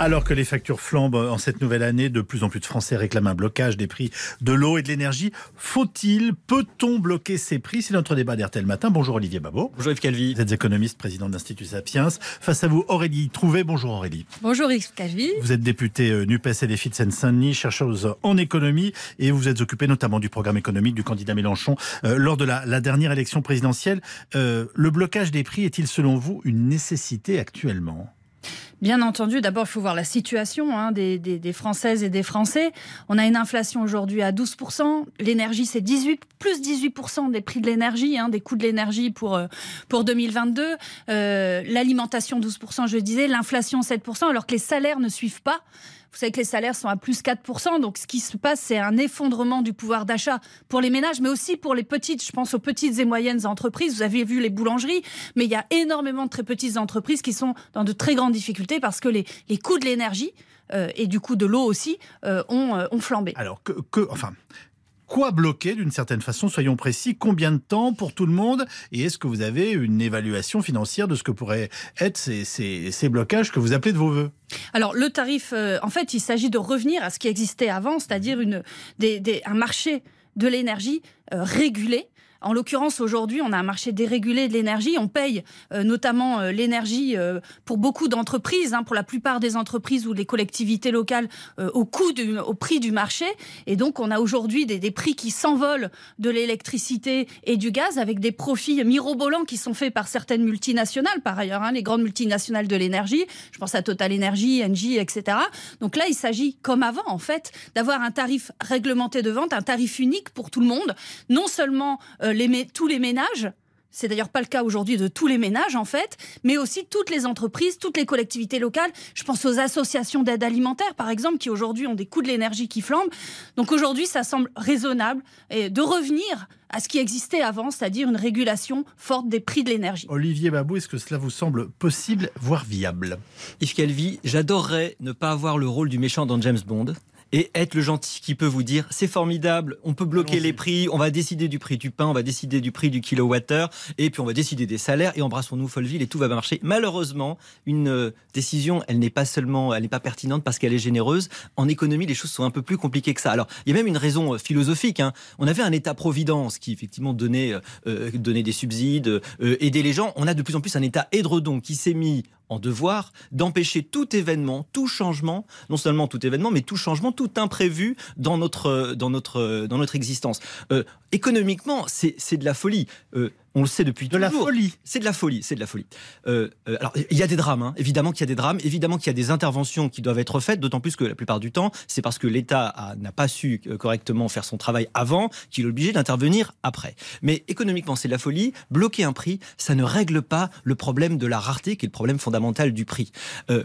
Alors que les factures flambent en cette nouvelle année, de plus en plus de Français réclament un blocage des prix de l'eau et de l'énergie. Faut-il, peut-on bloquer ces prix? C'est notre débat d'RTL Matin. Bonjour Olivier Babot. Bonjour Yves Calvi. Vous êtes économiste, président de l'Institut Sapiens. Face à vous, Aurélie Trouvé. Bonjour Aurélie. Bonjour Yves Calvi. Vous êtes député euh, NUPES et des de Seine-Saint-Denis, chercheuse en économie et vous êtes occupé notamment du programme économique du candidat Mélenchon euh, lors de la, dernière élection présidentielle. Euh, le blocage des prix est-il selon vous une nécessité actuellement? Bien entendu, d'abord, il faut voir la situation hein, des, Françaises et des Français. On a une inflation aujourd'hui à 12%. L'énergie, c'est 18, plus 18% des prix de l'énergie, hein, des coûts de l'énergie pour, euh, pour 2022. Euh, l'alimentation, 12%, je disais. L'inflation, 7%, alors que les salaires ne suivent pas. Vous savez que les salaires sont à plus 4%. Donc, ce qui se passe, c'est un effondrement du pouvoir d'achat pour les ménages, mais aussi pour les petites. Je pense aux petites et moyennes entreprises. Vous avez vu les boulangeries, mais il y a énormément de très petites entreprises qui sont dans de très grandes difficultés parce que les, les coûts de l'énergie euh, et du coup de l'eau aussi euh, ont, euh, ont, flambé. Alors, que, que, enfin, quoi bloquer d'une certaine façon Soyons précis. Combien de temps pour tout le monde Et est-ce que vous avez une évaluation financière de ce que pourraient être ces, ces, blocages que vous appelez de vos voeux? Alors le tarif, euh, en fait, il s'agit de revenir à ce qui existait avant, c'est-à-dire une, un marché de l'énergie euh, régulé en l'occurrence, aujourd'hui, on a un marché dérégulé de l'énergie. On paye euh, notamment euh, l'énergie euh, pour beaucoup d'entreprises, hein, pour la plupart des entreprises ou des collectivités locales, au prix du marché. Et donc, on a aujourd'hui des, des, prix qui s'envolent de l'électricité et du gaz avec des profits mirobolants qui sont faits par certaines multinationales, par ailleurs, hein, les grandes multinationales de l'énergie. Je pense à Total Energy, Engie, etc. Donc là, il s'agit, comme avant, en fait, d'avoir un tarif réglementé de vente, un tarif unique pour tout le monde. Non seulement euh, tous les ménages. C'est d'ailleurs pas le cas aujourd'hui de tous les ménages en fait, mais aussi toutes les entreprises, toutes les collectivités locales. Je pense aux associations d'aide alimentaire par exemple qui aujourd'hui ont des coûts de l'énergie qui flambent. Donc aujourd'hui, ça semble raisonnable de revenir à ce qui existait avant, c'est-à-dire une régulation forte des prix de l'énergie. Olivier Babou, est-ce que cela vous semble possible, voire viable? Yves Calvi, j'adorerais ne pas avoir le rôle du méchant dans James Bond et être le gentil qui peut vous dire c'est formidable, on peut bloquer les prix, on va décider du prix du pain, on va décider du prix du kilowattheure, et puis on va décider des salaires, et embrassons-nous Folleville, et tout va marcher. Malheureusement, une euh, décision, elle n'est pas seulement, elle n'est pas pertinente parce qu'elle est généreuse. En économie, les choses sont un peu plus compliquées que ça. Alors, il y a même une raison euh, philosophique. Hein. On avait un État-providence qui, effectivement, donnait, euh, donnait des subsides, aidait les gens. On a de plus en plus un État édredon qui s'est mis en devoir d'empêcher tout événement, tout changement, non seulement tout événement, mais tout changement, tout imprévu dans notre, existence. Euh, économiquement, c'est de la folie. Euh, on le sait depuis de la folie. C'est de la folie, c'est de la folie. Euh, euh, alors il y a des drames, hein. évidemment qu'il y a des drames, évidemment qu'il y a des interventions qui doivent être faites, d'autant plus que la plupart du temps, c'est parce que l'État n'a pas su euh, correctement faire son travail avant qu'il est obligé d'intervenir après. Mais économiquement, c'est de la folie. Bloquer un prix, ça ne règle pas le problème de la rareté, qui est le problème fondamental du prix.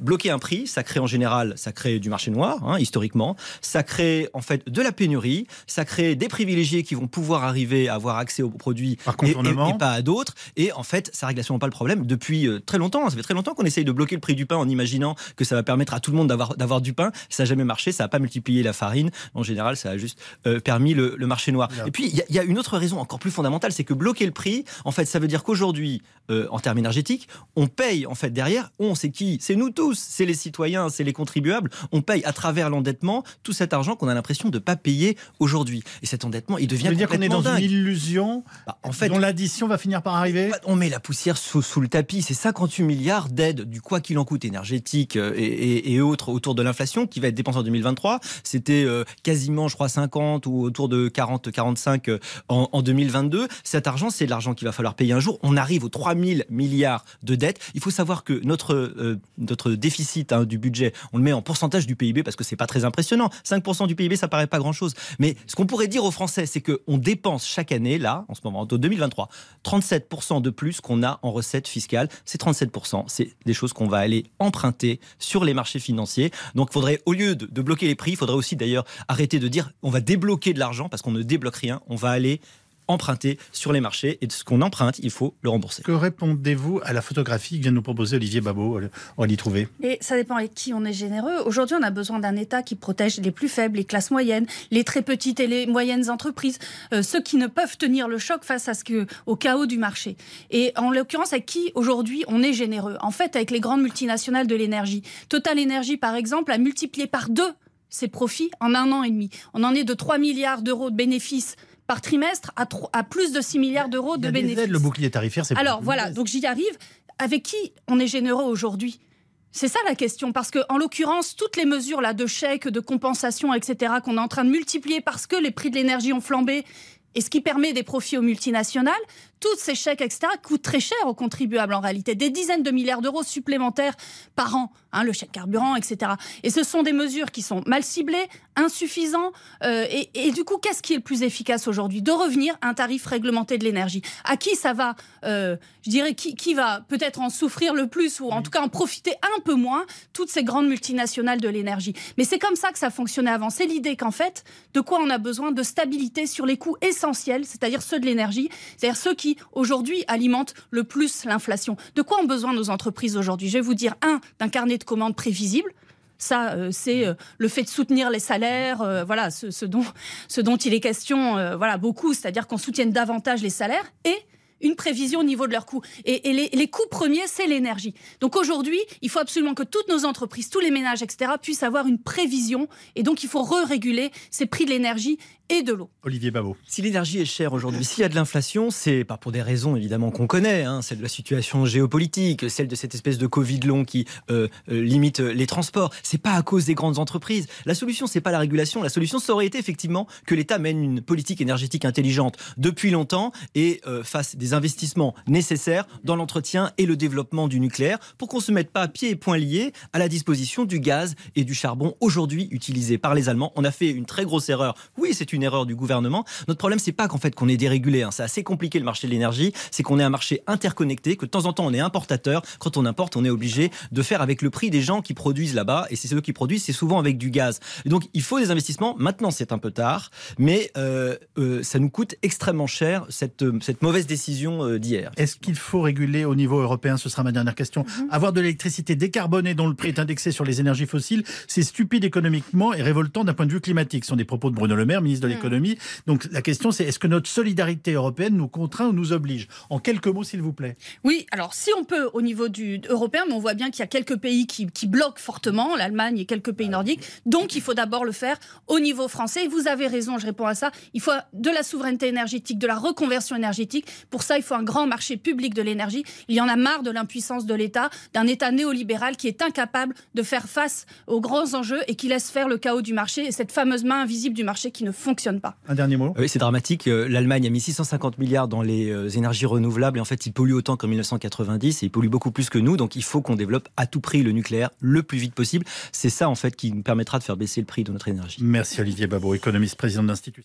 bloquer un prix, ça crée en général, ça crée du marché noir, hein, historiquement, ça crée en fait de la pénurie, ça crée des privilégiés qui vont pouvoir arriver à avoir accès aux produits Par et, pas à d'autres. Et en fait, ça règle absolument pas le problème depuis euh, très longtemps. Ça fait très longtemps qu'on essaye de bloquer le prix du pain en imaginant que ça va permettre à tout le monde d'avoir, d'avoir du pain. Ça n'a jamais marché, ça n'a pas multiplié la farine. En général, ça a juste euh, permis le, marché noir. Et puis, il y, a une autre raison encore plus fondamentale, c'est que bloquer le prix, en fait, ça veut dire qu'aujourd'hui, euh, en termes énergétiques, on paye en fait derrière. On, c'est qui? C'est nous tous, c'est les citoyens, c'est les contribuables. On paye à travers l'endettement tout cet argent qu'on a l'impression de ne pas payer aujourd'hui. Et cet endettement, il devient. Ça veut dire qu'on est dans une illusion bah, en fait, dont l'addition finir par arriver? On met la poussière sous, le tapis. C'est 58 milliards d'aides du quoi qu'il en coûte énergétique euh, et, autres autour de l'inflation qui va être dépensé en 2023. C'était euh, quasiment, je crois, 50 ou autour de 40, 45 euh, en, 2022. Cet argent, c'est de l'argent qu'il va falloir payer un jour. On arrive aux 3000 milliards de dettes. Il faut savoir que notre, déficit hein, du budget, on le met en pourcentage du PIB parce que c'est pas très impressionnant. 5% du PIB, ça paraît pas grand chose. Mais ce qu'on pourrait dire aux Français, c'est qu'on dépense chaque année, là, en ce moment, en 2023, 37% de plus qu'on a en recettes fiscales. C'est 37%. C'est des choses qu'on va aller emprunter sur les marchés financiers. Donc il faudrait, au lieu de, bloquer les prix, il faudrait aussi d'ailleurs arrêter de dire on va débloquer de l'argent parce qu'on ne débloque rien. On va aller emprunter sur les marchés et de ce qu'on emprunte, il faut le rembourser. Que répondez-vous à la photographie que vient de nous proposer Olivier Babot On va l'y trouver. Et ça dépend avec qui on est généreux. Aujourd'hui, on a besoin d'un État qui protège les plus faibles, les classes moyennes, les très petites et les moyennes entreprises, euh, ceux qui ne peuvent tenir le choc face à ce que, au chaos du marché. Et en l'occurrence, avec qui aujourd'hui on est généreux? En fait, avec les grandes multinationales de l'énergie. Total Energy, par exemple, a multiplié par deux ses profits en un an et demi. On en est de 3 milliards d'euros de bénéfices par trimestre à, à plus de 6 milliards d'euros de bénéfices. le bouclier tarifaire, c'est Alors voilà, donc j'y arrive. Avec qui on est généreux aujourd'hui? C'est ça la question, parce que en l'occurrence, toutes les mesures là de chèques, de compensation, etc., qu'on est en train de multiplier parce que les prix de l'énergie ont flambé, et ce qui permet des profits aux multinationales, tous ces chèques, etc., coûtent très cher aux contribuables en réalité. Des dizaines de milliards d'euros supplémentaires par an, hein, le chèque carburant, etc. Et ce sont des mesures qui sont mal ciblées, insuffisantes. Euh, et, du coup, qu'est-ce qui est le plus efficace aujourd'hui? De revenir à un tarif réglementé de l'énergie. À qui ça va euh, Je dirais qui, qui va peut-être en souffrir le plus ou en tout cas en profiter un peu moins Toutes ces grandes multinationales de l'énergie? Mais c'est comme ça que ça fonctionnait avant. C'est l'idée qu'en fait, de quoi on a besoin? De stabilité sur les coûts essentiels, c'est-à-dire ceux de l'énergie, c'est-à-dire ceux qui aujourd'hui alimente le plus l'inflation. De quoi ont besoin nos entreprises aujourd'hui? Je vais vous dire, un, d'un carnet de commandes prévisible. Ça, euh, c'est euh, le fait de soutenir les salaires, euh, voilà, ce, dont, ce dont il est question, voilà, beaucoup, c'est-à-dire qu'on soutienne davantage les salaires et une prévision au niveau de leurs coûts. Et, les, les, coûts premiers, c'est l'énergie. Donc aujourd'hui, il faut absolument que toutes nos entreprises, tous les ménages, etc., puissent avoir une prévision. Et donc, il faut re-réguler ces prix de l'énergie et de l'eau. Olivier Babot. Si l'énergie est chère aujourd'hui, s'il y a de l'inflation, c'est pas pour des raisons évidemment qu'on connaît, hein, c'est de la situation géopolitique, celle de cette espèce de Covid long qui euh, euh, limite les transports. C'est pas à cause des grandes entreprises. La solution, c'est pas la régulation. La solution, ça aurait été effectivement que l'État mène une politique énergétique intelligente depuis longtemps et euh, fasse des investissements nécessaires dans l'entretien et le développement du nucléaire pour qu'on se mette pas à pieds et poings liés à la disposition du gaz et du charbon aujourd'hui utilisés par les Allemands. On a fait une très grosse erreur. Oui, c'est une erreur du gouvernement. Notre problème, c'est pas qu'en fait qu'on est dérégulé. Hein. C'est assez compliqué le marché de l'énergie. C'est qu'on est un marché interconnecté, que de temps en temps on est importateur. Quand on importe, on est obligé de faire avec le prix des gens qui produisent là-bas. Et c'est ceux qui produisent, c'est souvent avec du gaz. donc il faut des investissements. Maintenant, c'est un peu tard, mais euh, euh, ça nous coûte extrêmement cher cette, cette mauvaise décision euh, d'hier. Est-ce qu'il faut réguler au niveau européen? Ce sera ma dernière question. Mhm. Avoir de l'électricité décarbonée dont le prix est indexé sur les énergies fossiles, c'est stupide économiquement et révoltant d'un point de vue climatique. Ce sont des propos de Bruno Le Maire, ministre de. L'économie. Donc la question, c'est est-ce que notre solidarité européenne nous contraint ou nous oblige? En quelques mots, s'il vous plaît. Oui, alors si on peut au niveau du européen, mais on voit bien qu'il y a quelques pays qui, bloquent fortement, l'Allemagne et quelques pays nordiques. Donc il faut d'abord le faire au niveau français. vous avez raison, je réponds à ça. Il faut de la souveraineté énergétique, de la reconversion énergétique. Pour ça, il faut un grand marché public de l'énergie. Il y en a marre de l'impuissance de l'État, d'un État néolibéral qui est incapable de faire face aux grands enjeux et qui laisse faire le chaos du marché et cette fameuse main invisible du marché qui ne fonctionne pas. Un dernier mot. Oui, c'est dramatique. Euh, L'Allemagne a mis 650 milliards dans les euh, énergies renouvelables et en fait, il pollue autant qu'en 1990 et il pollue beaucoup plus que nous. Donc, il faut qu'on développe à tout prix le nucléaire le plus vite possible. C'est ça, en fait, qui nous permettra de faire baisser le prix de notre énergie. Merci Olivier Babot, économiste, président de l'Institut.